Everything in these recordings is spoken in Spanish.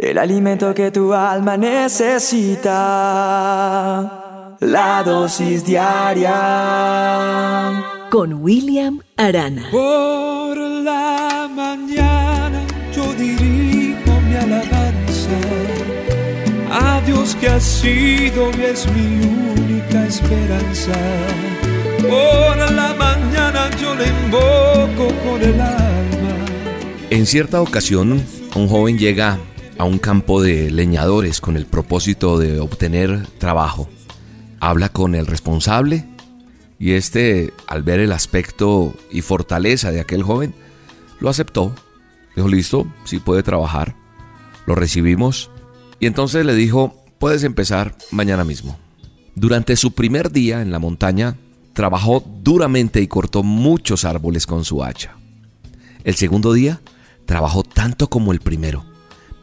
El alimento que tu alma necesita. La dosis diaria. Con William Arana. Por la mañana yo dirijo mi alabanza a Dios que ha sido y es mi única esperanza. Por la mañana yo le invoco con el alma. En cierta ocasión, un joven llega a un campo de leñadores con el propósito de obtener trabajo. Habla con el responsable y este, al ver el aspecto y fortaleza de aquel joven, lo aceptó. Dijo, listo, sí puede trabajar. Lo recibimos y entonces le dijo, puedes empezar mañana mismo. Durante su primer día en la montaña, trabajó duramente y cortó muchos árboles con su hacha. El segundo día, trabajó tanto como el primero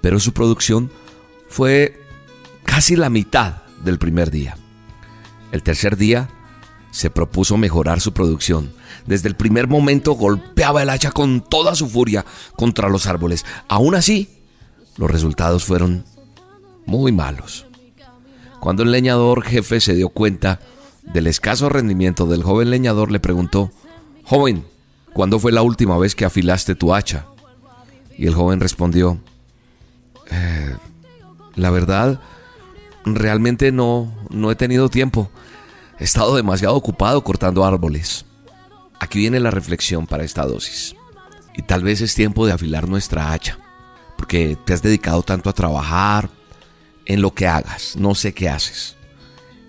pero su producción fue casi la mitad del primer día. El tercer día se propuso mejorar su producción. Desde el primer momento golpeaba el hacha con toda su furia contra los árboles. Aún así, los resultados fueron muy malos. Cuando el leñador jefe se dio cuenta del escaso rendimiento del joven leñador, le preguntó, Joven, ¿cuándo fue la última vez que afilaste tu hacha? Y el joven respondió, la verdad, realmente no, no he tenido tiempo. He estado demasiado ocupado cortando árboles. Aquí viene la reflexión para esta dosis. Y tal vez es tiempo de afilar nuestra hacha, porque te has dedicado tanto a trabajar en lo que hagas, no sé qué haces,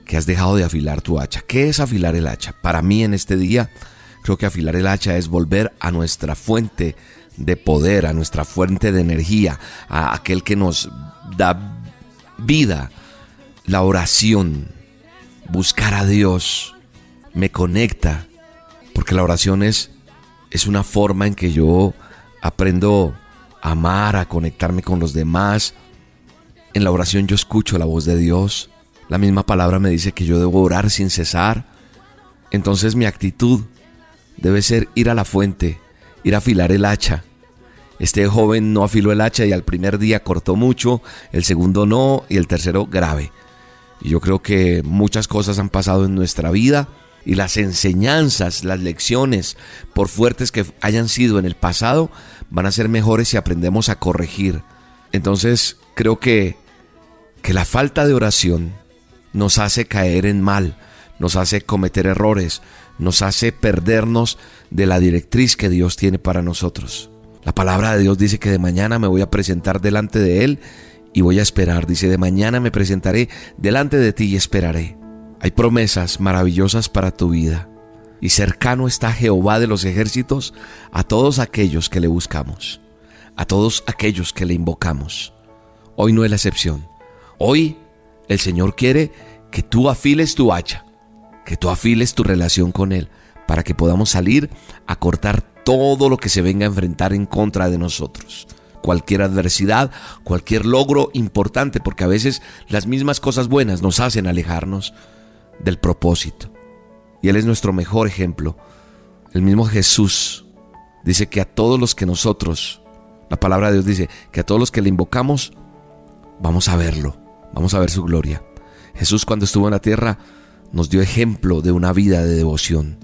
que has dejado de afilar tu hacha. ¿Qué es afilar el hacha? Para mí en este día, creo que afilar el hacha es volver a nuestra fuente de poder, a nuestra fuente de energía, a aquel que nos da vida, la oración, buscar a Dios, me conecta, porque la oración es, es una forma en que yo aprendo a amar, a conectarme con los demás. En la oración yo escucho la voz de Dios, la misma palabra me dice que yo debo orar sin cesar. Entonces mi actitud debe ser ir a la fuente, ir a afilar el hacha. Este joven no afiló el hacha y al primer día cortó mucho, el segundo no y el tercero grave. Y yo creo que muchas cosas han pasado en nuestra vida y las enseñanzas, las lecciones, por fuertes que hayan sido en el pasado, van a ser mejores si aprendemos a corregir. Entonces creo que, que la falta de oración nos hace caer en mal, nos hace cometer errores, nos hace perdernos de la directriz que Dios tiene para nosotros. La palabra de Dios dice que de mañana me voy a presentar delante de Él y voy a esperar. Dice, de mañana me presentaré delante de ti y esperaré. Hay promesas maravillosas para tu vida. Y cercano está Jehová de los ejércitos a todos aquellos que le buscamos, a todos aquellos que le invocamos. Hoy no es la excepción. Hoy el Señor quiere que tú afiles tu hacha, que tú afiles tu relación con Él, para que podamos salir a cortar todo lo que se venga a enfrentar en contra de nosotros. Cualquier adversidad, cualquier logro importante, porque a veces las mismas cosas buenas nos hacen alejarnos del propósito. Y Él es nuestro mejor ejemplo. El mismo Jesús dice que a todos los que nosotros, la palabra de Dios dice que a todos los que le invocamos, vamos a verlo, vamos a ver su gloria. Jesús cuando estuvo en la tierra nos dio ejemplo de una vida de devoción.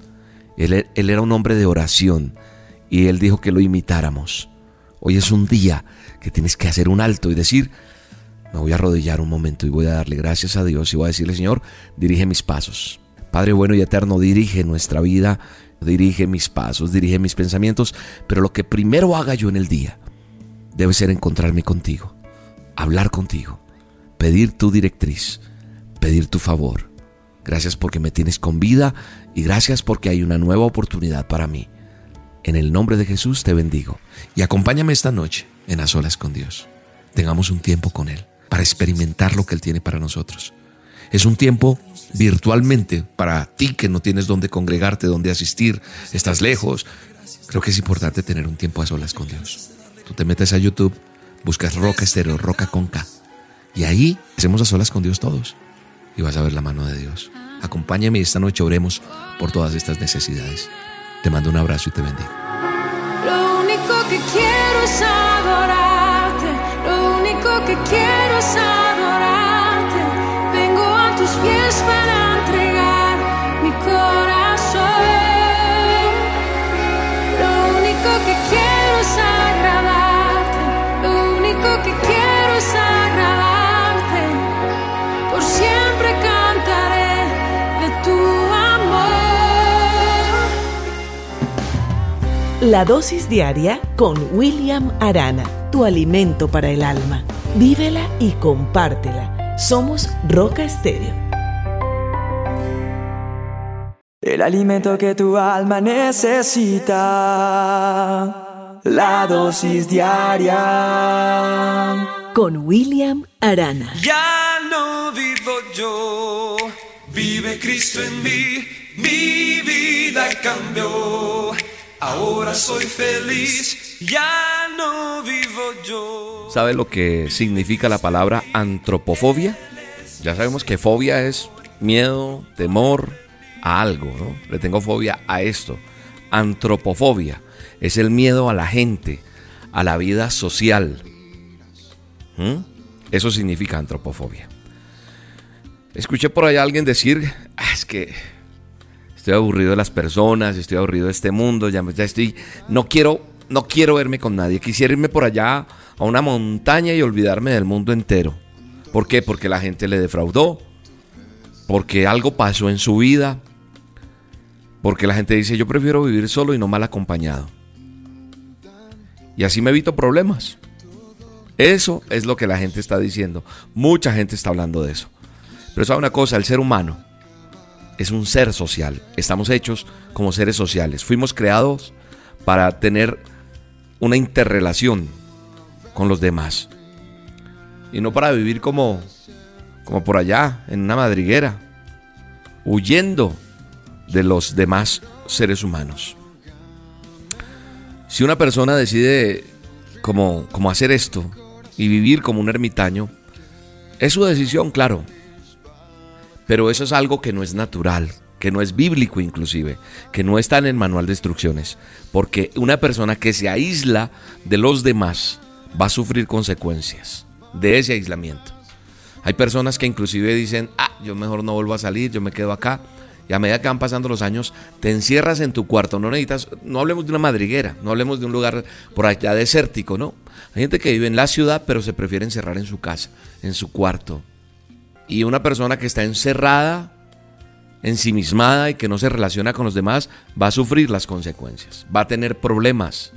Él, era un hombre de oración y él dijo que lo imitáramos. Hoy es un día que tienes que hacer un alto y decir, me voy a arrodillar un momento y voy a darle gracias a Dios y voy a decirle, Señor, dirige mis pasos. Padre bueno y eterno, dirige nuestra vida, dirige mis pasos, dirige mis pensamientos, pero lo que primero haga yo en el día debe ser encontrarme contigo, hablar contigo, pedir tu directriz, pedir tu favor. Gracias porque me tienes con vida y gracias porque hay una nueva oportunidad para mí. En el nombre de Jesús te bendigo y acompáñame esta noche en A Solas con Dios. Tengamos un tiempo con Él para experimentar lo que Él tiene para nosotros. Es un tiempo virtualmente para ti que no tienes dónde congregarte, dónde asistir, estás lejos. Creo que es importante tener un tiempo a solas con Dios. Tú te metes a YouTube, buscas Roca Estéreo, Roca con K. Y ahí hacemos a solas con Dios todos. Y vas a ver la mano de Dios. Acompáñame esta noche oremos por todas estas necesidades. Te mando un abrazo y te bendigo. Lo único que quiero es adorarte, lo único que quiero es adorarte. Vengo a tus pies para entregar mi corazón. Lo único que quiero es agradarte. La dosis diaria con William Arana, tu alimento para el alma. Vívela y compártela. Somos Roca Estéreo. El alimento que tu alma necesita. La dosis diaria. Con William Arana. Ya no vivo yo, vive Cristo en mí, mi vida cambió. Ahora soy feliz, ya no vivo yo. ¿Sabe lo que significa la palabra antropofobia? Ya sabemos que fobia es miedo, temor a algo, ¿no? Le tengo fobia a esto. Antropofobia es el miedo a la gente, a la vida social. ¿Mm? Eso significa antropofobia. Escuché por allá a alguien decir, "Ah, es que estoy aburrido de las personas, estoy aburrido de este mundo, ya, estoy, no quiero, no quiero verme con nadie, quisiera irme por allá a una montaña y olvidarme del mundo entero. ¿Por qué? Porque la gente le defraudó, porque algo pasó en su vida, porque la gente dice, yo prefiero vivir solo y no mal acompañado. Y así me evito problemas. Eso es lo que la gente está diciendo. Mucha gente está hablando de eso. Pero sabe una cosa, el ser humano es un ser social. Estamos hechos como seres sociales. Fuimos creados para tener una interrelación con los demás. Y no para vivir como, como por allá, en una madriguera, huyendo de los demás seres humanos. Si una persona decide como, como hacer esto y vivir como un ermitaño, es su decisión, claro. Pero eso es algo que no es natural, que no es bíblico inclusive, que no está en el manual de instrucciones. Porque una persona que se aísla de los demás va a sufrir consecuencias de ese aislamiento. Hay personas que inclusive dicen, ah, yo mejor no vuelvo a salir, yo me quedo acá. Y a medida que van pasando los años, te encierras en tu cuarto. No necesitas, no hablemos de una madriguera, no hablemos de un lugar por allá desértico, no. Hay gente que vive en la ciudad, pero se prefiere encerrar en su casa, en su cuarto. Y una persona que está encerrada, ensimismada y que no se relaciona con los demás, va a sufrir las consecuencias, va a tener problemas.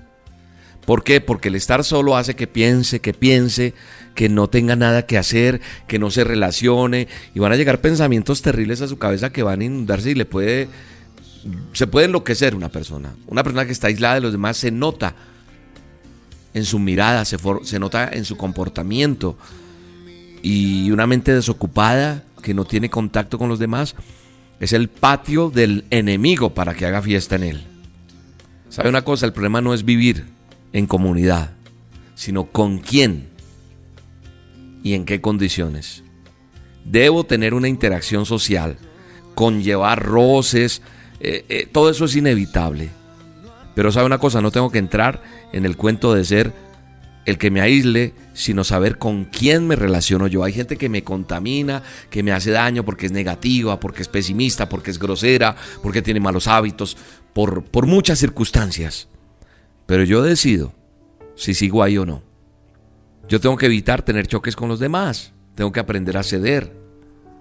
¿Por qué? Porque el estar solo hace que piense, que piense, que no tenga nada que hacer, que no se relacione y van a llegar pensamientos terribles a su cabeza que van a inundarse y le puede se puede enloquecer una persona. Una persona que está aislada de los demás se nota en su mirada, se, for- se nota en su comportamiento. Y una mente desocupada que no tiene contacto con los demás es el patio del enemigo para que haga fiesta en él. ¿Sabe una cosa? El problema no es vivir en comunidad, sino con quién y en qué condiciones. Debo tener una interacción social, conllevar roces, eh, eh, todo eso es inevitable. Pero sabe una cosa, no tengo que entrar en el cuento de ser el que me aísle, sino saber con quién me relaciono yo. Hay gente que me contamina, que me hace daño porque es negativa, porque es pesimista, porque es grosera, porque tiene malos hábitos, por, por muchas circunstancias. Pero yo decido si sigo ahí o no. Yo tengo que evitar tener choques con los demás. Tengo que aprender a ceder.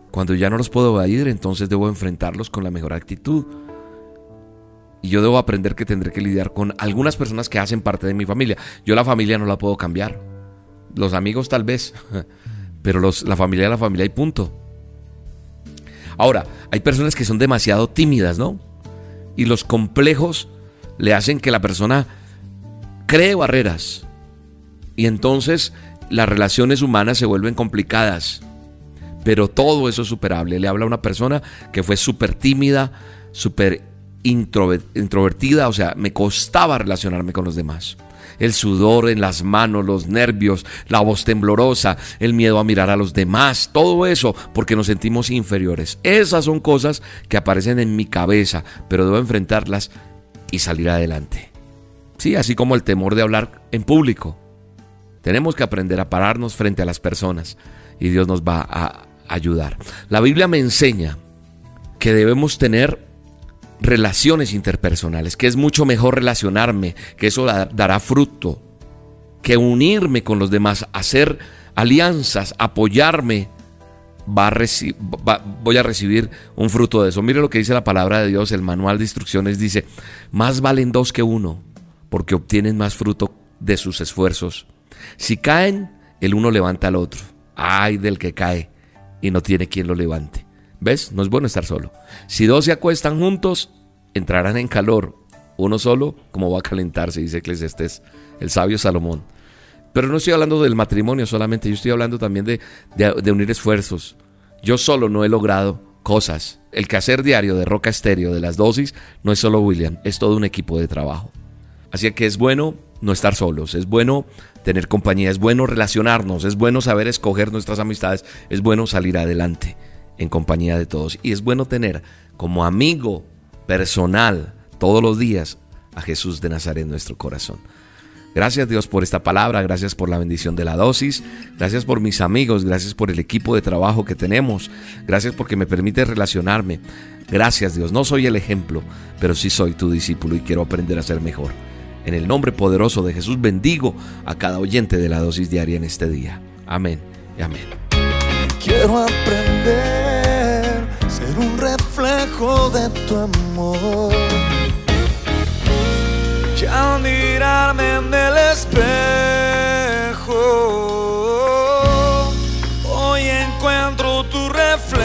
Cuando ya no los puedo evadir, entonces debo enfrentarlos con la mejor actitud. Y yo debo aprender que tendré que lidiar con algunas personas que hacen parte de mi familia. Yo la familia no la puedo cambiar. Los amigos tal vez. Pero los, la familia es la familia y punto. Ahora, hay personas que son demasiado tímidas, ¿no? Y los complejos le hacen que la persona cree barreras. Y entonces las relaciones humanas se vuelven complicadas. Pero todo eso es superable. Le habla a una persona que fue súper tímida, súper introvertida, o sea, me costaba relacionarme con los demás. El sudor en las manos, los nervios, la voz temblorosa, el miedo a mirar a los demás, todo eso porque nos sentimos inferiores. Esas son cosas que aparecen en mi cabeza, pero debo enfrentarlas y salir adelante. Sí, así como el temor de hablar en público. Tenemos que aprender a pararnos frente a las personas y Dios nos va a ayudar. La Biblia me enseña que debemos tener relaciones interpersonales, que es mucho mejor relacionarme, que eso dará fruto, que unirme con los demás, hacer alianzas, apoyarme, va a voy a recibir un fruto de eso. Mire lo que dice la palabra de Dios, el manual de instrucciones dice, más valen dos que uno, porque obtienen más fruto de sus esfuerzos. Si caen, el uno levanta al otro. Ay del que cae y no tiene quien lo levante. ¿Ves? No es bueno estar solo. Si dos se acuestan juntos, entrarán en calor. Uno solo, como va a calentarse, dice Eclesiastes, el sabio Salomón. Pero no estoy hablando del matrimonio solamente, yo estoy hablando también de, de, unir esfuerzos. Yo solo no he logrado cosas. El quehacer diario de Roca Estéreo, de las dosis, no es solo William, es todo un equipo de trabajo. Así que es bueno no estar solos, es bueno tener compañía, es bueno relacionarnos, es bueno saber escoger nuestras amistades, es bueno salir adelante en compañía de todos. Y es bueno tener como amigo personal todos los días a Jesús de Nazaret en nuestro corazón. Gracias Dios por esta palabra, gracias por la bendición de la dosis, gracias por mis amigos, gracias por el equipo de trabajo que tenemos, gracias porque me permite relacionarme. Gracias Dios, no soy el ejemplo, pero sí soy tu discípulo y quiero aprender a ser mejor. En el nombre poderoso de Jesús bendigo a cada oyente de la dosis diaria en este día. Amén y amén. Quiero aprender, ser un reflejo de tu amor al mirarme en el espejo, hoy encuentro tu reflejo.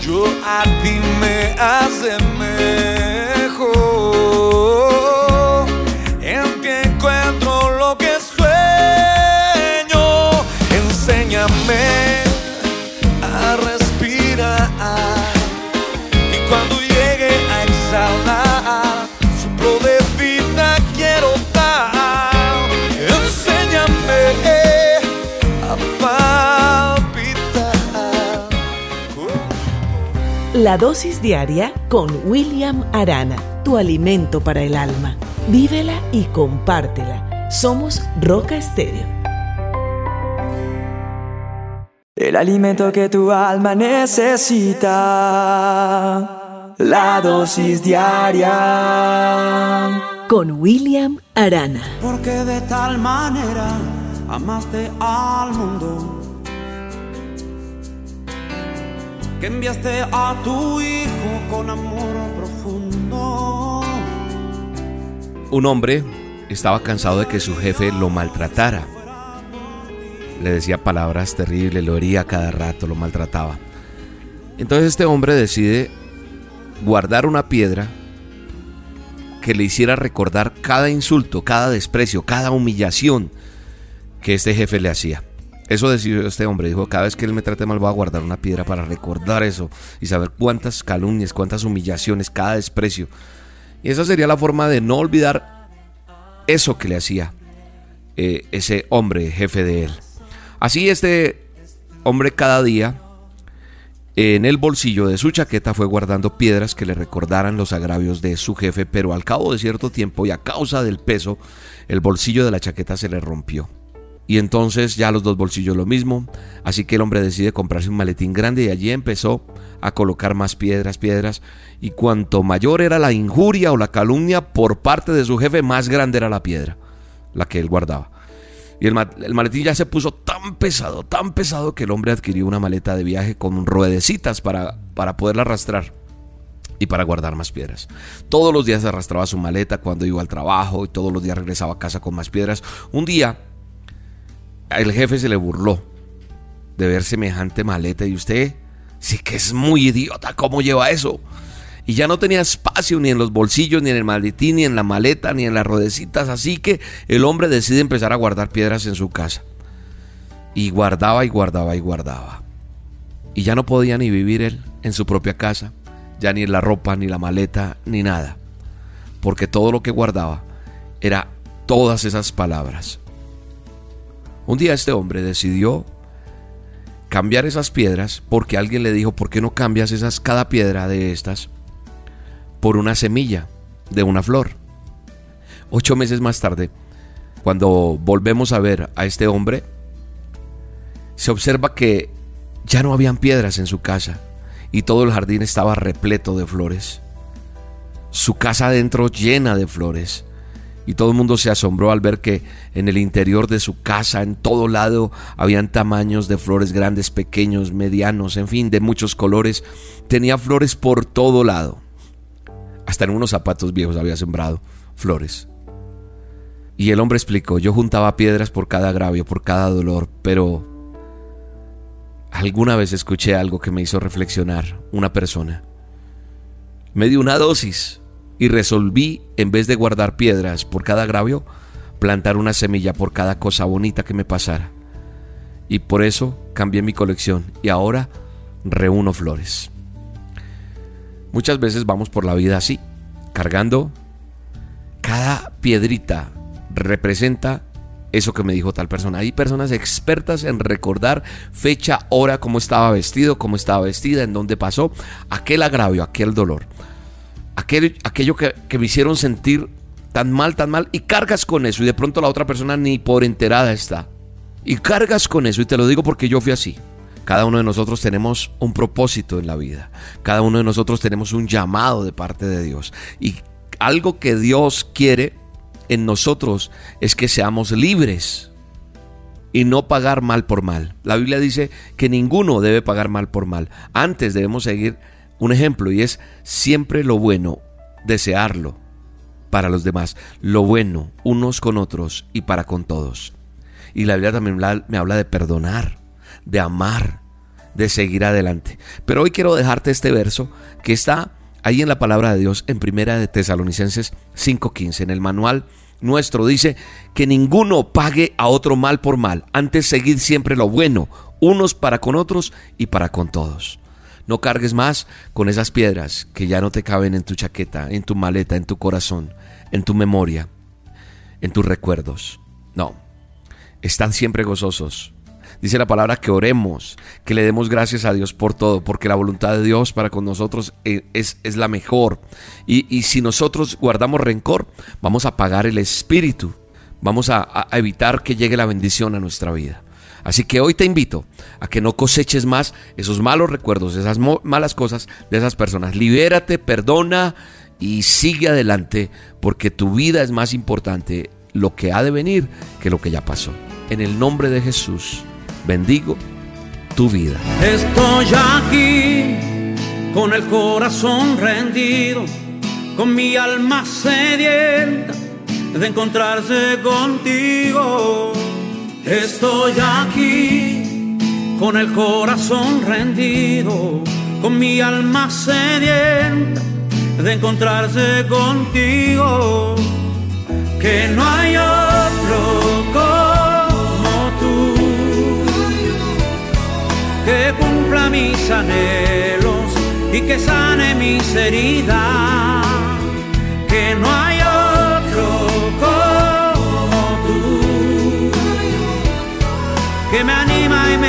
Yo a ti me hace La dosis diaria con William Arana, tu alimento para el alma. Vívela y compártela. Somos Roca Estéreo. El alimento que tu alma necesita la dosis diaria con William Arana. Porque de tal manera amaste al mundo que enviaste a tu hijo con amor profundo. Un hombre estaba cansado de que su jefe lo maltratara. Le decía palabras terribles, lo hería cada rato, lo maltrataba. Entonces este hombre decide guardar una piedra que le hiciera recordar cada insulto, cada desprecio, cada humillación que este jefe le hacía. Eso decidió este hombre, dijo, cada vez que él me trate mal voy a guardar una piedra para recordar eso y saber cuántas calumnias, cuántas humillaciones, cada desprecio. Y esa sería la forma de no olvidar eso que le hacía eh, ese hombre, jefe de él. Así este hombre cada día en el bolsillo de su chaqueta fue guardando piedras que le recordaran los agravios de su jefe, pero al cabo de cierto tiempo y a causa del peso, el bolsillo de la chaqueta se le rompió. Y entonces ya los dos bolsillos lo mismo, así que el hombre decide comprarse un maletín grande y allí empezó a colocar más piedras, piedras, y cuanto mayor era la injuria o la calumnia por parte de su jefe, más grande era la piedra, la que él guardaba. Y el, maletín ya se puso tan pesado, tan pesado que el hombre adquirió una maleta de viaje con ruedecitas para, para poderla arrastrar y para guardar más piedras. Todos los días arrastraba su maleta cuando iba al trabajo y todos los días regresaba a casa con más piedras. Un día el jefe se le burló de ver semejante maleta y usted sí que es muy idiota, ¿cómo lleva eso? y ya no tenía espacio ni en los bolsillos, ni en el maletín, ni en la maleta, ni en las rodecitas, así que el hombre decide empezar a guardar piedras en su casa. Y guardaba y guardaba y guardaba. Y ya no podía ni vivir él en su propia casa, ya ni en la ropa, ni la maleta, ni nada, porque todo lo que guardaba era todas esas palabras. Un día este hombre decidió cambiar esas piedras porque alguien le dijo, ¿por qué no cambias esas cada piedra de estas por una semilla de una flor. Ocho meses más tarde, cuando volvemos a ver a este hombre, se observa que ya no habían piedras en su casa y todo el jardín estaba repleto de flores. Su casa adentro llena de flores. Y todo el mundo se asombró al ver que en el interior de su casa, en todo lado, habían tamaños de flores grandes, pequeños, medianos, en fin, de muchos colores. Tenía flores por todo lado. Hasta en unos zapatos viejos había sembrado flores. Y el hombre explicó, yo juntaba piedras por cada agravio, por cada dolor, pero alguna vez escuché algo que me hizo reflexionar, una persona. Me dio una dosis y resolví, en vez de guardar piedras por cada agravio, plantar una semilla por cada cosa bonita que me pasara. Y por eso cambié mi colección y ahora reúno flores. Muchas veces vamos por la vida así, cargando cada piedrita representa eso que me dijo tal persona. Hay personas expertas en recordar fecha, hora, cómo estaba vestido, cómo estaba vestida, en dónde pasó aquel agravio, aquel dolor, aquel, aquello que, que me hicieron sentir tan mal, tan mal, y cargas con eso y de pronto la otra persona ni por enterada está. Y cargas con eso, y te lo digo porque yo fui así. Cada uno de nosotros tenemos un propósito en la vida. Cada uno de nosotros tenemos un llamado de parte de Dios. Y algo que Dios quiere en nosotros es que seamos libres y no pagar mal por mal. La Biblia dice que ninguno debe pagar mal por mal. Antes debemos seguir un ejemplo y es siempre lo bueno, desearlo para los demás, lo bueno unos con otros y para con todos. Y la Biblia también me habla de perdonar, de amar, de seguir adelante. Pero hoy quiero dejarte este verso que está ahí en la palabra de Dios en Primera de Tesalonicenses 5:15 en el manual nuestro dice que ninguno pague a otro mal por mal, antes seguid siempre lo bueno, unos para con otros y para con todos. No cargues más con esas piedras que ya no te caben en tu chaqueta, en tu maleta, en tu corazón, en tu memoria, en tus recuerdos. No, están siempre gozosos, Dice la palabra que oremos, que le demos gracias a Dios por todo, porque la voluntad de Dios para con nosotros eh, es, la mejor. Y, si nosotros guardamos rencor, vamos a pagar el espíritu, vamos a evitar que llegue la bendición a nuestra vida. Así que hoy te invito a que no coseches más esos malos recuerdos, esas malas cosas de esas personas. Libérate, perdona y sigue adelante porque tu vida es más importante lo que ha de venir que lo que ya pasó. En el nombre de Jesús bendigo tu vida. Estoy aquí con el corazón rendido, con mi alma sedienta de encontrarse contigo. Estoy aquí con el corazón rendido, con mi alma sedienta de encontrarse contigo. Que no hay otro que cumpla mis anhelos y que sane mis heridas, que no hay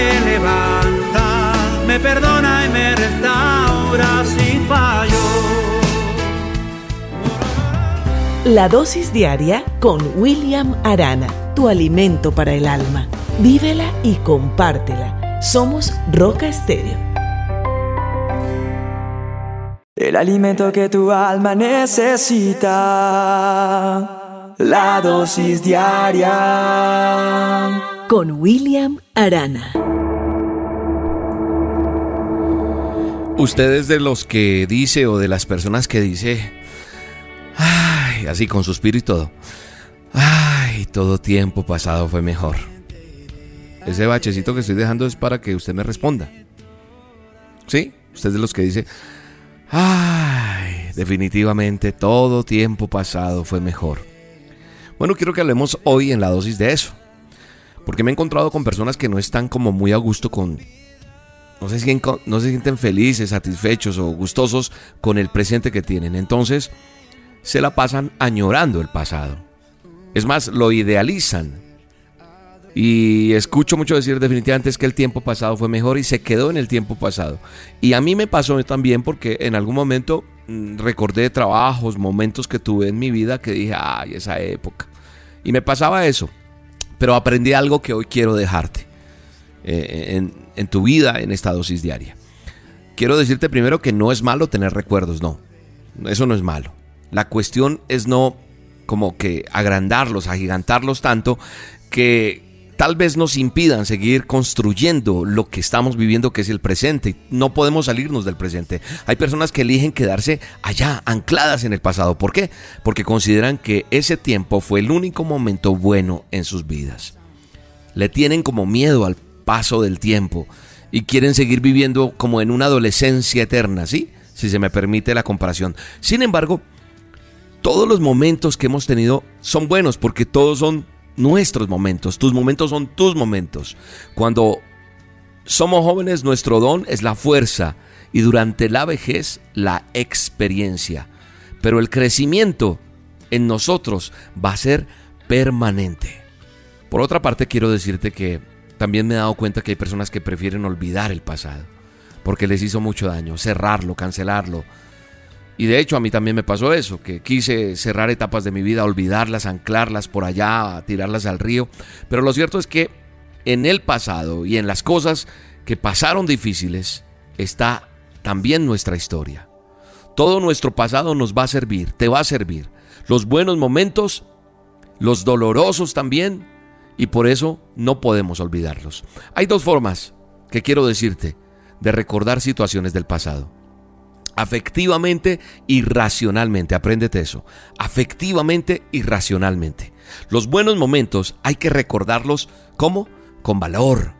me levanta, me perdona y me restaura si fallo. La dosis diaria con William Arana, tu alimento para el alma. Vívela y compártela somos Roca Estéreo. El alimento que tu alma necesita. La dosis diaria. Con William Arana. Ustedes de los que dice o de las personas que dice, ay, así con suspiro y todo, ay, todo tiempo pasado fue mejor. Ese bachecito que estoy dejando es para que usted me responda. ¿Sí? Usted es de los que dice, ay, definitivamente todo tiempo pasado fue mejor. Bueno, quiero que hablemos hoy en la dosis de eso. Porque me he encontrado con personas que no están como muy a gusto con... No se, sienten, no se sienten felices, satisfechos o gustosos con el presente que tienen. Entonces, se la pasan añorando el pasado. Es más, lo idealizan y escucho mucho decir definitivamente es que el tiempo pasado fue mejor y se quedó en el tiempo pasado. Y a mí me pasó también porque en algún momento mm, recordé trabajos, momentos que tuve en mi vida que dije, ay, esa época. Y me pasaba eso. Pero aprendí algo que hoy quiero dejarte eh, en, en tu vida, en esta dosis diaria. Quiero decirte primero que no es malo tener recuerdos, no. Eso no es malo. La cuestión es no como que agrandarlos, agigantarlos tanto que tal vez nos impidan seguir construyendo lo que estamos viviendo que es el presente. No podemos salirnos del presente. Hay personas que eligen quedarse allá, ancladas en el pasado. ¿Por qué? Porque consideran que ese tiempo fue el único momento bueno en sus vidas. Le tienen como miedo al paso del tiempo y quieren seguir viviendo como en una adolescencia eterna, ¿sí? Si se me permite la comparación. Sin embargo, todos los momentos que hemos tenido son buenos porque todos son nuestros momentos, tus momentos son tus momentos. Cuando somos jóvenes, nuestro don es la fuerza y durante la vejez la experiencia. Pero el crecimiento en nosotros va a ser permanente. Por otra parte, quiero decirte que también me he dado cuenta que hay personas que prefieren olvidar el pasado porque les hizo mucho daño, cerrarlo, cancelarlo, y de hecho a mí también me pasó eso, que quise cerrar etapas de mi vida, olvidarlas, anclarlas por allá, tirarlas al río. Pero lo cierto es que en el pasado y en las cosas que pasaron difíciles está también nuestra historia. Todo nuestro pasado nos va a servir, te va a servir. Los buenos momentos, los dolorosos también, y por eso no podemos olvidarlos. Hay dos formas que quiero decirte de recordar situaciones del pasado afectivamente y racionalmente. Apréndete eso. Afectivamente y racionalmente. Los buenos momentos hay que recordarlos como con valor,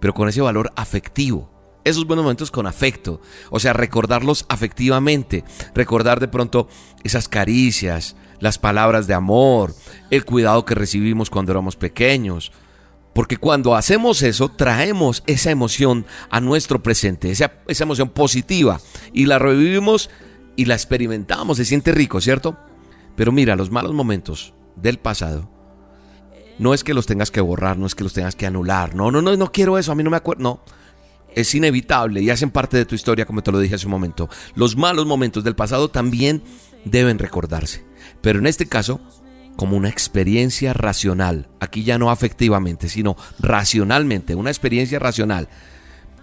pero con ese valor afectivo. Esos buenos momentos con afecto, o sea, recordarlos afectivamente, recordar de pronto esas caricias, las palabras de amor, el cuidado que recibimos cuando éramos pequeños, porque cuando hacemos eso, traemos esa emoción a nuestro presente, esa, esa, emoción positiva, y la revivimos y la experimentamos. Se siente rico, ¿cierto? Pero mira, los malos momentos del pasado, no es que los tengas que borrar, no es que los tengas que anular. No, no, no, no quiero eso, a mí no me acuerdo. No, es inevitable y hacen parte de tu historia, como te lo dije hace un momento. Los malos momentos del pasado también deben recordarse. Pero en este caso, como una experiencia racional, aquí ya no afectivamente, sino racionalmente, una experiencia racional.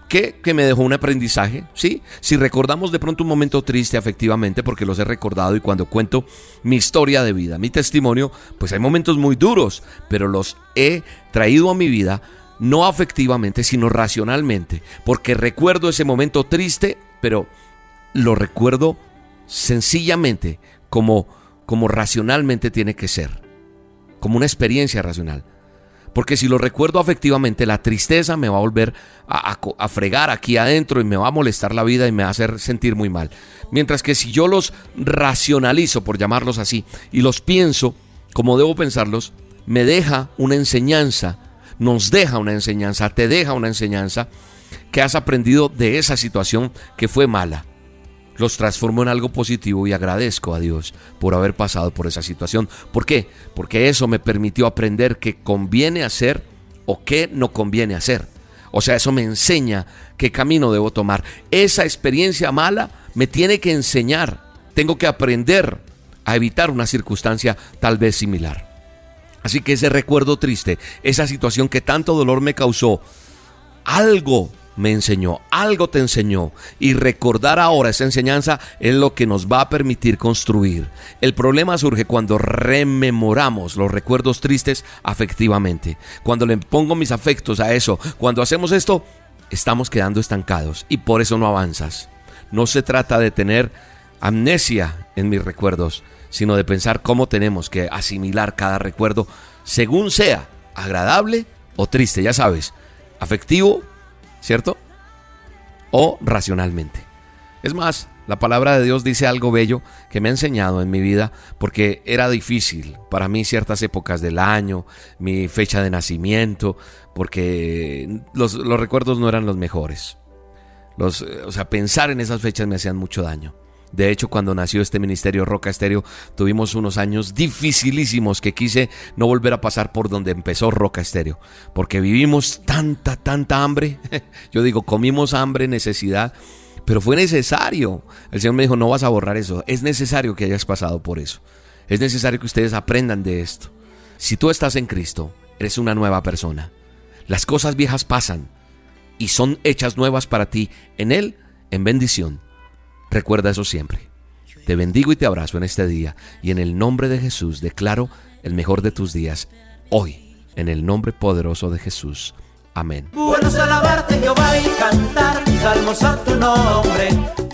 Que, que, me dejó un aprendizaje, ¿sí? Si recordamos de pronto un momento triste afectivamente, porque los he recordado y cuando cuento mi historia de vida, mi testimonio, pues hay momentos muy duros, pero los he traído a mi vida no afectivamente, sino racionalmente, porque recuerdo ese momento triste, pero lo recuerdo sencillamente como como racionalmente tiene que ser, como una experiencia racional. Porque si lo recuerdo afectivamente, la tristeza me va a volver a, fregar aquí adentro y me va a molestar la vida y me va a hacer sentir muy mal. Mientras que si yo los racionalizo, por llamarlos así, y los pienso como debo pensarlos, me deja una enseñanza, nos deja una enseñanza, te deja una enseñanza que has aprendido de esa situación que fue mala los transformo en algo positivo y agradezco a Dios por haber pasado por esa situación. ¿Por qué? Porque eso me permitió aprender qué conviene hacer o qué no conviene hacer. O sea, eso me enseña qué camino debo tomar. Esa experiencia mala me tiene que enseñar. Tengo que aprender a evitar una circunstancia tal vez similar. Así que ese recuerdo triste, esa situación que tanto dolor me causó, algo me enseñó, algo te enseñó y recordar ahora esa enseñanza es lo que nos va a permitir construir. El problema surge cuando rememoramos los recuerdos tristes afectivamente. Cuando le pongo mis afectos a eso, cuando hacemos esto, estamos quedando estancados y por eso no avanzas. No se trata de tener amnesia en mis recuerdos, sino de pensar cómo tenemos que asimilar cada recuerdo según sea agradable o triste, ya sabes, afectivo ¿cierto? O racionalmente. Es más, la palabra de Dios dice algo bello que me ha enseñado en mi vida porque era difícil para mí ciertas épocas del año, mi fecha de nacimiento, porque los, los recuerdos no eran los mejores. Los, o sea, pensar en esas fechas me hacían mucho daño. De hecho, cuando nació este ministerio Roca Estéreo, tuvimos unos años dificilísimos que quise no volver a pasar por donde empezó Roca Estéreo, porque vivimos tanta, tanta hambre. Yo digo, comimos hambre, necesidad, Pero fue necesario. El Señor me dijo, no vas a borrar eso. Es necesario que hayas pasado por eso. Es necesario que ustedes aprendan de esto. Si tú estás en Cristo, eres una nueva persona. Las cosas viejas pasan y son hechas nuevas para ti en Él, en bendición. Recuerda eso siempre. Te bendigo y te abrazo en este día y en el nombre de Jesús declaro el mejor de tus días hoy, en el nombre poderoso de Jesús. Amén. Bueno es alabarte, Jehová, y cantar salmos a tu nombre.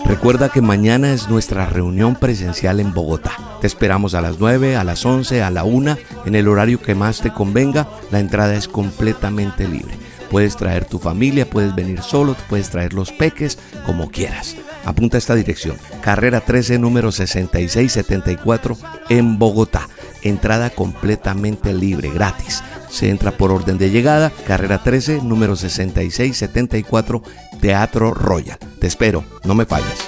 Recuerda que mañana es nuestra reunión presencial en Bogotá. Te esperamos a las 9, a las 11, a la 1, en el horario que más te convenga. La entrada es completamente libre. Puedes traer tu familia, puedes venir solo, puedes traer los peques, como quieras. Apunta esta dirección. Carrera 13, número 6674 en Bogotá. Entrada completamente libre, gratis. Se entra por orden de llegada. Carrera 13, número 6674, Teatro Royal. Te espero, no me falles.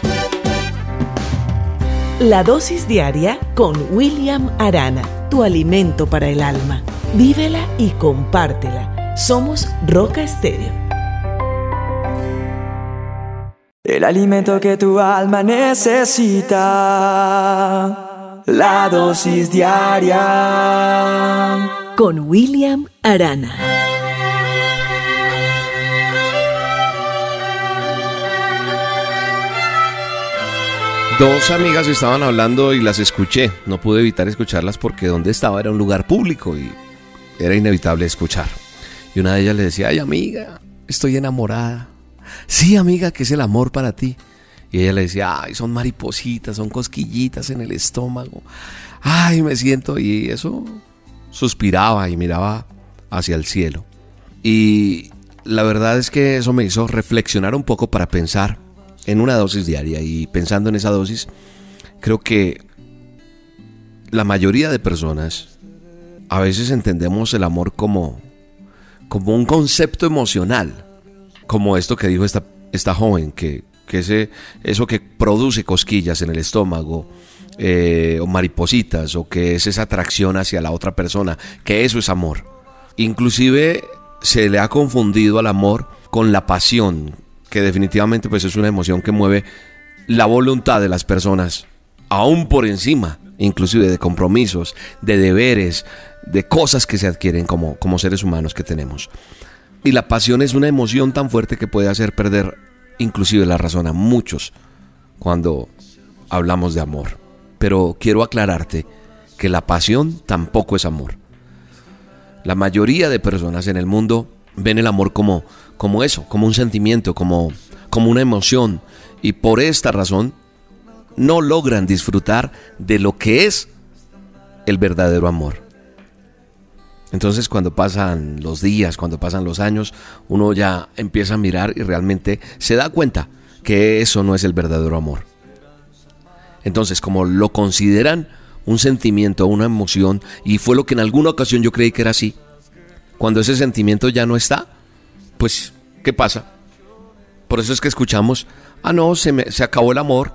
La dosis diaria con William Arana, tu alimento para el alma. Vívela y compártela. Somos Roca Estéreo. El alimento que tu alma necesita. La dosis diaria. Con William Arana. Dos amigas estaban hablando y las escuché. No pude evitar escucharlas porque donde estaba era un lugar público y era inevitable escuchar. Y una de ellas le decía, ay amiga, estoy enamorada. Sí, amiga, que es el amor para ti. Y ella le decía, ay, son maripositas, son cosquillitas en el estómago. Ay, me siento. Y eso suspiraba y miraba hacia el cielo. Y la verdad es que eso me hizo reflexionar un poco para pensar en una dosis diaria. Y pensando en esa dosis, creo que la mayoría de personas a veces entendemos el amor como, como un concepto emocional. Como esto que dijo esta, esta joven, que, que ese, eso que produce cosquillas en el estómago, eh, o maripositas, o que es esa atracción hacia la otra persona, que eso es amor. Inclusive se le ha confundido al amor con la pasión, que definitivamente pues es una emoción que mueve la voluntad de las personas, aún por encima, inclusive de compromisos, de deberes, de cosas que se adquieren como, como seres humanos que tenemos. Y la pasión es una emoción tan fuerte que puede hacer perder inclusive la razón a muchos cuando hablamos de amor. Pero quiero aclararte que la pasión tampoco es amor. La mayoría de personas en el mundo ven el amor como, como eso, como un sentimiento, como, como una emoción. Y por esta razón no logran disfrutar de lo que es el verdadero amor. Entonces cuando pasan los días, cuando pasan los años, uno ya empieza a mirar y realmente se da cuenta que eso no es el verdadero amor. Entonces como lo consideran un sentimiento, una emoción, y fue lo que en alguna ocasión yo creí que era así, cuando ese sentimiento ya no está, pues, ¿qué pasa? Por eso es que escuchamos, ah, no, se, me, se acabó el amor,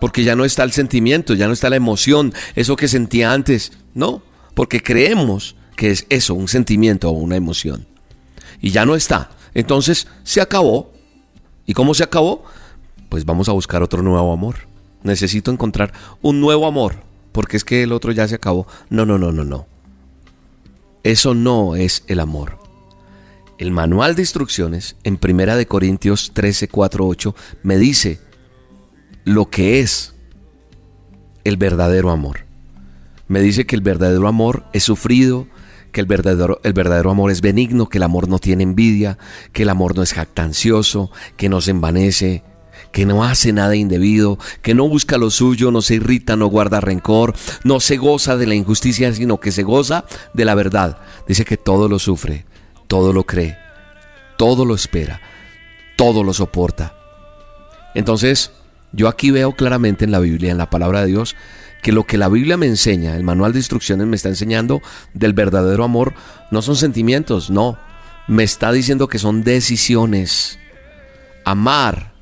porque ya no está el sentimiento, ya no está la emoción, eso que sentía antes, no, porque creemos que es eso, un sentimiento o una emoción. Y ya no está. Entonces se acabó. ¿Y cómo se acabó? Pues vamos a buscar otro nuevo amor. Necesito encontrar un nuevo amor, porque es que el otro ya se acabó. No, no, no, no, no. Eso no es el amor. El manual de instrucciones en Primera de Corintios 13, 4, 8 me dice lo que es el verdadero amor. Me dice que el verdadero amor es sufrido, que el verdadero, el verdadero amor es benigno, que el amor no tiene envidia, que el amor no es jactancioso, que no se envanece, que no hace nada indebido, que no busca lo suyo, no se irrita, no guarda rencor, no se goza de la injusticia, sino que se goza de la verdad. Dice que todo lo sufre, todo lo cree, todo lo espera, todo lo soporta. Entonces, yo aquí veo claramente en la Biblia, en la palabra de Dios, que lo que la Biblia me enseña, el manual de instrucciones me está enseñando del verdadero amor, no son sentimientos, no. Me está diciendo que son decisiones. Amar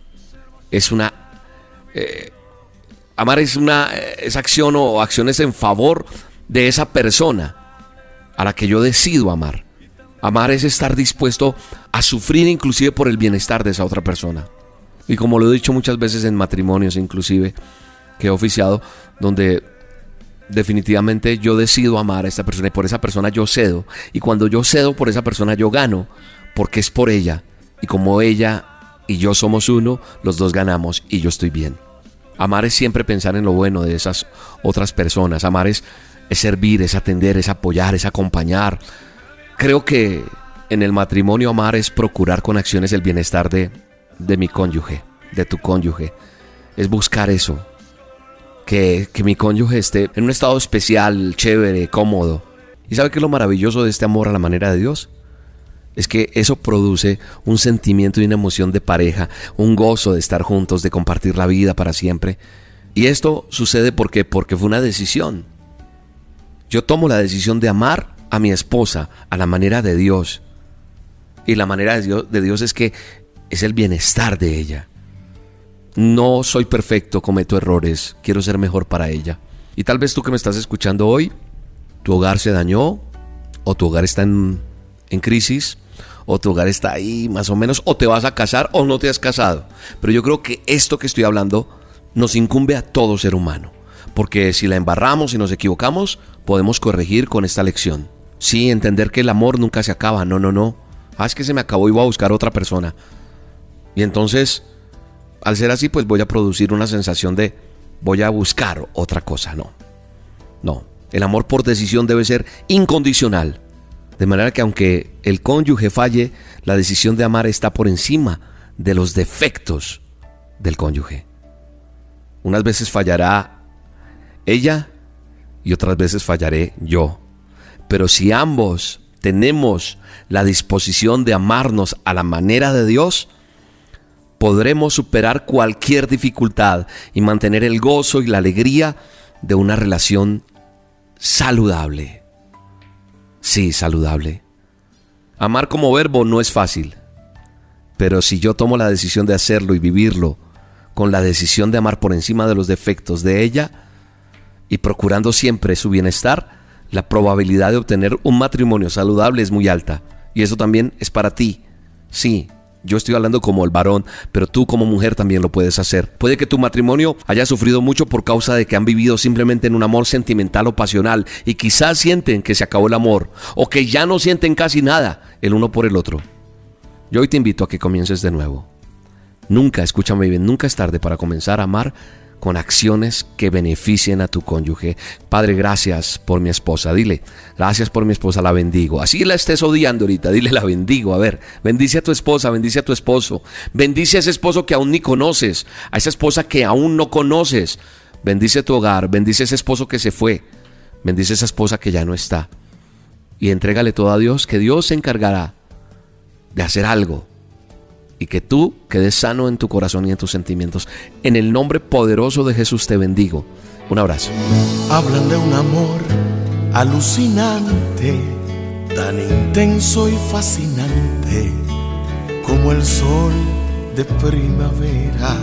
es una... eh, amar es una es acción o acciones en favor de esa persona a la que yo decido amar. Amar es estar dispuesto a sufrir inclusive por el bienestar de esa otra persona. Y como lo he dicho muchas veces en matrimonios inclusive, que he oficiado, donde definitivamente yo decido amar a esta persona y por esa persona yo cedo. Y cuando yo cedo por esa persona yo gano, porque es por ella. Y como ella y yo somos uno, los dos ganamos y yo estoy bien. Amar es siempre pensar en lo bueno de esas otras personas. Amar es, es servir, es atender, es apoyar, es acompañar. Creo que en el matrimonio amar es procurar con acciones el bienestar de, de mi cónyuge, de tu cónyuge. Es buscar eso. Que, que mi cónyuge esté en un estado especial, chévere, cómodo. ¿Y sabe qué es lo maravilloso de este amor a la manera de Dios? Es que eso produce un sentimiento y una emoción de pareja, un gozo de estar juntos, de compartir la vida para siempre. Y esto sucede porque porque fue una decisión. Yo tomo la decisión de amar a mi esposa a la manera de Dios. Y la manera de Dios, de Dios es que es el bienestar de ella. No soy perfecto, cometo errores, quiero ser mejor para ella. Y tal vez tú que me estás escuchando hoy, tu hogar se dañó o tu hogar está en, en crisis o tu hogar está ahí más o menos, o te vas a casar o no te has casado. Pero yo creo que esto que estoy hablando nos incumbe a todo ser humano, porque si la embarramos y nos equivocamos, podemos corregir con esta lección. Sí, entender que el amor nunca se acaba, no, no, no. Ah, es que se me acabó y voy a buscar otra persona. Y entonces, al ser así, pues voy a producir una sensación de voy a buscar otra cosa, no. No, el amor por decisión debe ser incondicional. De manera que aunque el cónyuge falle, la decisión de amar está por encima de los defectos del cónyuge. Unas veces fallará ella y otras veces fallaré yo. Pero si ambos tenemos la disposición de amarnos a la manera de Dios, podremos superar cualquier dificultad y mantener el gozo y la alegría de una relación saludable. Sí, saludable. Amar como verbo no es fácil, pero si yo tomo la decisión de hacerlo y vivirlo con la decisión de amar por encima de los defectos de ella y procurando siempre su bienestar, la probabilidad de obtener un matrimonio saludable es muy alta. Y eso también es para ti. Sí, yo estoy hablando como el varón, pero tú como mujer también lo puedes hacer. Puede que tu matrimonio haya sufrido mucho por causa de que han vivido simplemente en un amor sentimental o pasional y quizás sienten que se acabó el amor o que ya no sienten casi nada el uno por el otro. Yo hoy te invito a que comiences de nuevo. Nunca, escúchame bien, nunca es tarde para comenzar a amar con acciones que beneficien a tu cónyuge. Padre, gracias por mi esposa. Dile, gracias por mi esposa, la bendigo. Así la estés odiando ahorita, dile, la bendigo. A ver, bendice a tu esposa, bendice a tu esposo. Bendice a ese esposo que aún ni conoces, a esa esposa que aún no conoces. Bendice tu hogar, bendice a ese esposo que se fue. Bendice a esa esposa que ya no está. Y entrégale todo a Dios, que Dios se encargará de hacer algo y que tú quedes sano en tu corazón y en tus sentimientos. En el nombre poderoso de Jesús te bendigo. Un abrazo. Hablan de un amor alucinante, tan intenso y fascinante como el sol de primavera.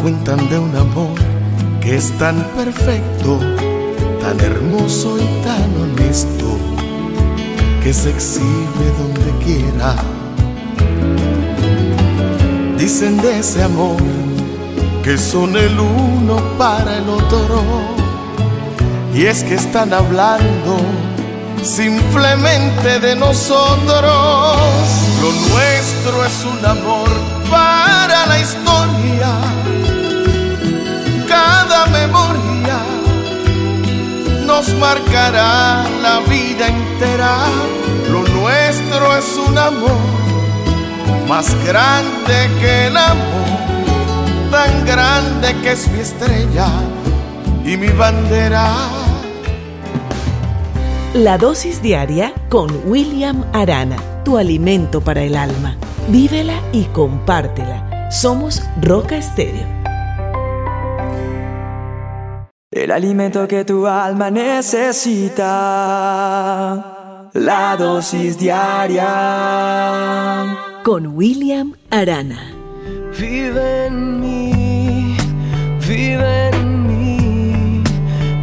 Cuentan de un amor que es tan perfecto, tan hermoso y tan honesto, que se exhibe donde quiera Dicen de ese amor que son el uno para el otro. Y es que están hablando simplemente de nosotros. Lo nuestro es un amor para la historia. Cada memoria nos marcará la vida entera. Lo nuestro es un amor más grande que el amor, tan grande que es mi estrella y mi bandera. La dosis diaria con William Arana, tu alimento para el alma. Vívela y compártela. Somos Roca Estéreo. El alimento que tu alma necesita. La dosis diaria con William Arana. Vive en mí, vive en mí,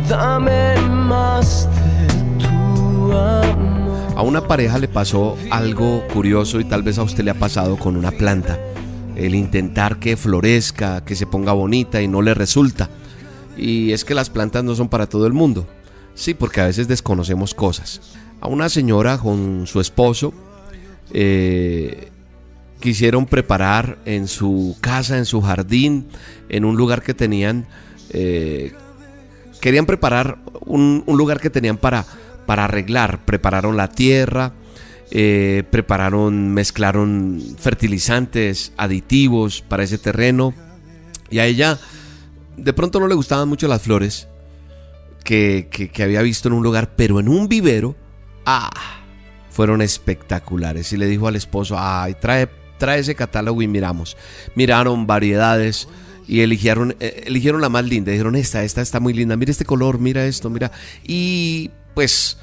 dame más de tu amor. A una pareja le pasó algo curioso y tal vez a usted le ha pasado con una planta. el intentar que florezca, que se ponga bonita y no le resulta. Y es que las plantas no son para todo el mundo. Sí, porque a veces desconocemos cosas. A una señora con su esposo eh, quisieron preparar en su casa, en su jardín, en un lugar que tenían, eh, querían preparar un, lugar que tenían para, para arreglar. Prepararon la tierra, eh, prepararon, mezclaron fertilizantes, aditivos para ese terreno. Y a ella de pronto no le gustaban mucho las flores que, que había visto en un lugar, pero en un vivero, ah, fueron espectaculares. Y le dijo al esposo, ay, trae trae ese catálogo y miramos. Miraron variedades y eligieron, eh, eligieron la más linda. Dijeron, esta, esta está muy linda. Mira este color, mira esto, mira. Y pues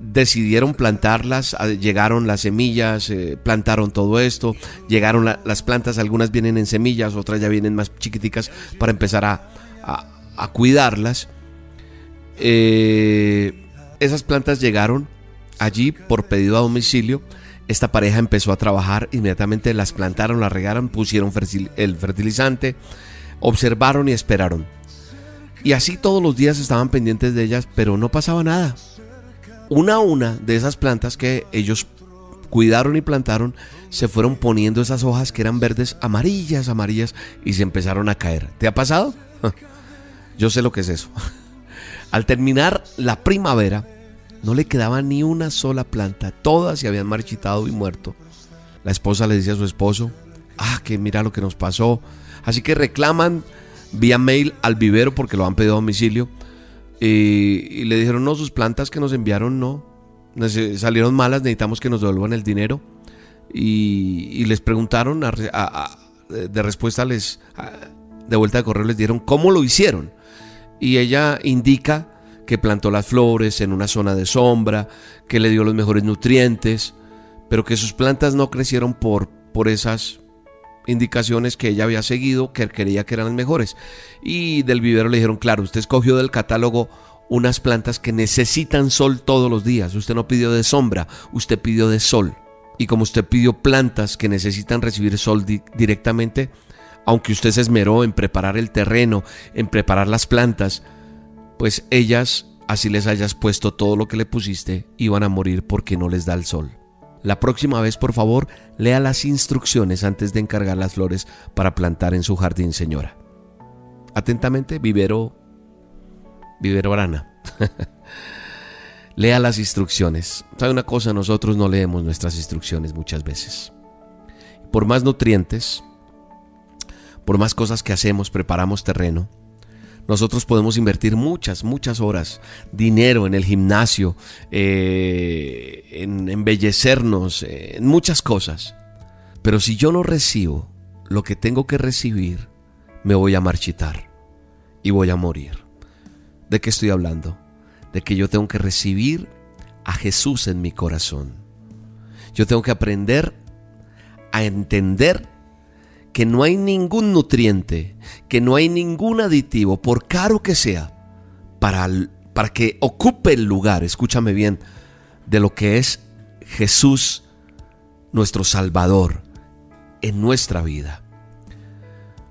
decidieron plantarlas, llegaron las semillas, eh, plantaron todo esto, llegaron las plantas, algunas vienen en semillas, otras ya vienen más chiquiticas para empezar a, a, cuidarlas. Eh, esas plantas llegaron allí por pedido a domicilio esta pareja empezó a trabajar, inmediatamente las plantaron, las regaron, pusieron el fertilizante, observaron y esperaron. Y así todos los días estaban pendientes de ellas, pero no pasaba nada. Una a una de esas plantas que ellos cuidaron y plantaron, se fueron poniendo esas hojas que eran verdes, amarillas, amarillas, y se empezaron a caer. ¿Te ha pasado? Yo sé lo que es eso. Al terminar la primavera, no le quedaba ni una sola planta, todas se habían marchitado y muerto. La esposa le dice a su esposo, ah, que mira lo que nos pasó. Así que reclaman vía mail al vivero porque lo han pedido a domicilio. Y, le dijeron, no, sus plantas que nos enviaron no, salieron malas, necesitamos que nos devuelvan el dinero. Y, les preguntaron, de respuesta les, de vuelta de correo les dieron cómo lo hicieron. Y ella indica que plantó las flores en una zona de sombra, que le dio los mejores nutrientes, pero que sus plantas no crecieron por, por esas indicaciones que ella había seguido, que creía que eran las mejores. Y del vivero le dijeron, claro, usted escogió del catálogo unas plantas que necesitan sol todos los días. Usted no pidió de sombra, usted pidió de sol. Y como usted pidió plantas que necesitan recibir sol directamente, aunque usted se esmeró en preparar el terreno, en preparar las plantas, pues ellas, así les hayas puesto todo lo que le pusiste, iban a morir porque no les da el sol. La próxima vez, por favor, lea las instrucciones antes de encargar las flores para plantar en su jardín, señora. Atentamente, Vivero. Vivero Arana. lea las instrucciones. ¿Sabe una cosa? Nosotros no leemos nuestras instrucciones muchas veces. Por más nutrientes, por más cosas que hacemos, preparamos terreno, nosotros podemos invertir muchas, muchas horas, dinero en el gimnasio, eh, en embellecernos, en muchas cosas. Pero si yo no recibo lo que tengo que recibir, me voy a marchitar y voy a morir. ¿De qué estoy hablando? De que yo tengo que recibir a Jesús en mi corazón. Yo tengo que aprender a entender que no hay ningún nutriente, que no hay ningún aditivo, por caro que sea, para, para que ocupe el lugar, escúchame bien, de lo que es Jesús, nuestro Salvador, en nuestra vida.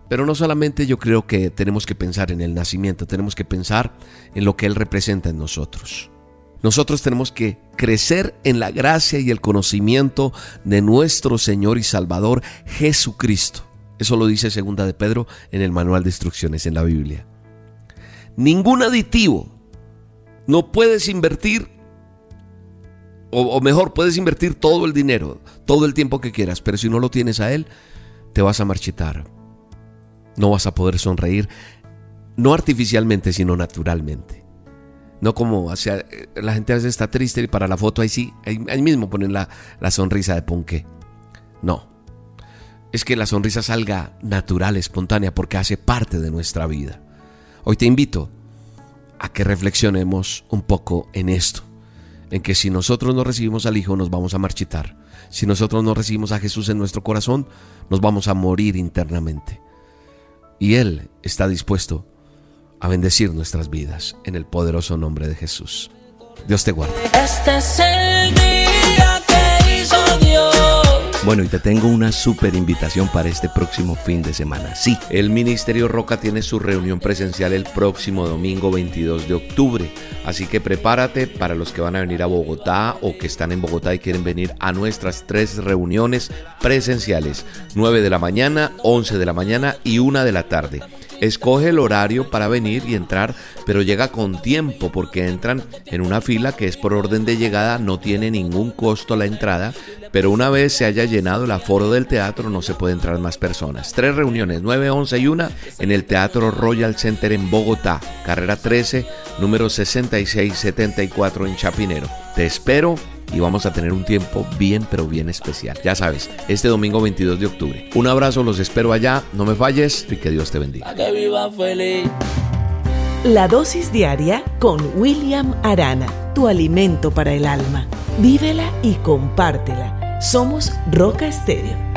Pero no solamente yo creo que tenemos que pensar en el nacimiento, tenemos que pensar en lo que Él representa en nosotros. Nosotros tenemos que crecer en la gracia y el conocimiento de nuestro Señor y Salvador Jesucristo. Eso lo dice segunda de Pedro en el manual de instrucciones en la Biblia. Ningún aditivo. No puedes invertir, o, mejor, puedes invertir todo el dinero, todo el tiempo que quieras, pero si no lo tienes a Él, te vas a marchitar. No vas a poder sonreír, no artificialmente, sino naturalmente. No como hacia, la gente a veces está triste y para la foto ahí sí, ahí, mismo ponen la, la sonrisa de ponqué. No, es que la sonrisa salga natural, espontánea, porque hace parte de nuestra vida. Hoy te invito a que reflexionemos un poco en esto, en que si nosotros no recibimos al Hijo nos vamos a marchitar, si nosotros no recibimos a Jesús en nuestro corazón nos vamos a morir internamente. Y Él está dispuesto a bendecir nuestras vidas en el poderoso nombre de Jesús. Dios te guarde. Bueno, y te tengo una súper invitación para este próximo fin de semana. Sí, el Ministerio Roca tiene su reunión presencial el próximo domingo 22 de octubre. Así que prepárate para los que van a venir a Bogotá o que están en Bogotá y quieren venir a nuestras tres reuniones presenciales. 9 de la mañana, 11 de la mañana y 1 de la tarde. Escoge el horario para venir y entrar, pero llega con tiempo porque entran en una fila que es por orden de llegada, no tiene ningún costo la entrada, pero una vez se haya llenado el aforo del teatro no se puede entrar más personas. Tres reuniones, 9, 11 y 1 en el Teatro Royal Center en Bogotá, carrera 13, número 6674 en Chapinero. Te espero y vamos a tener un tiempo bien pero bien especial. Ya sabes, este domingo 22 de octubre. Un abrazo, los espero allá, no me falles y que Dios te bendiga. La dosis diaria con William Arana, tu alimento para el alma. Vívela y compártela. Somos Roca Estéreo.